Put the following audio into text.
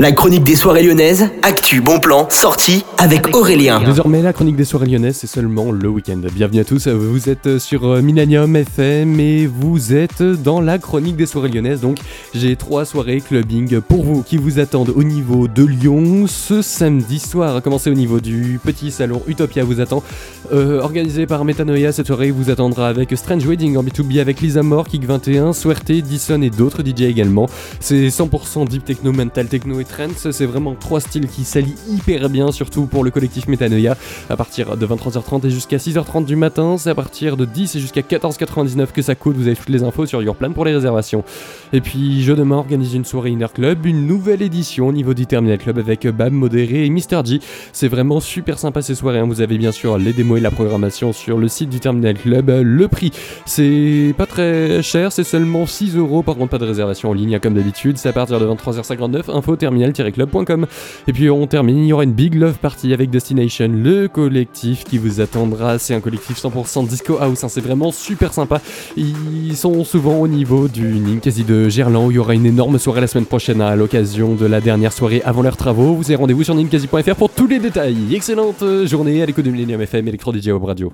La chronique des soirées lyonnaises, actu, bon plan, sortie avec Aurélien. Désormais, la chronique des soirées lyonnaises, c'est seulement le week-end. Bienvenue à tous, vous êtes sur euh, Millennium FM et vous êtes dans la chronique des soirées lyonnaises. Donc, j'ai trois soirées clubbing pour vous qui vous attendent au niveau de Lyon ce samedi soir. À commencer au niveau du petit salon Utopia vous attend. Euh, organisé par Metanoia, cette soirée vous attendra avec Strange Wedding en B2B avec Lisa Moore, Kick 21, Swerte, Dyson et d'autres DJ également. C'est 100% deep techno, mental techno et c'est vraiment trois styles qui s'allient hyper bien, surtout pour le collectif Metanoia. À partir de 23h30 et jusqu'à 6h30 du matin, c'est à partir de 10 et jusqu'à 14h99 que ça coûte. Vous avez toutes les infos sur Yourplan pour les réservations. Et puis, je demain organise une soirée Inner Club, une nouvelle édition au niveau du Terminal Club avec Bam, Modéré et Mr. G. C'est vraiment super sympa ces soirées. Hein. Vous avez bien sûr les démos et la programmation sur le site du Terminal Club. Le prix, c'est pas très cher, c'est seulement 6 euros. Par contre, pas de réservation en ligne, hein, comme d'habitude. C'est à partir de 23h59. Info terminal Et puis on termine, il y aura une Big Love Party avec Destination, le collectif qui vous attendra. C'est un collectif 100% disco house, hein. c'est vraiment super sympa. Ils sont souvent au niveau du Ninkasi de Gerland où il y aura une énorme soirée la semaine prochaine à l'occasion de la dernière soirée avant leurs travaux. Vous avez rendez-vous sur ninkasi.fr pour tous les détails. Excellente journée à l'écoute de Millennium FM, Electro DJ Web Radio.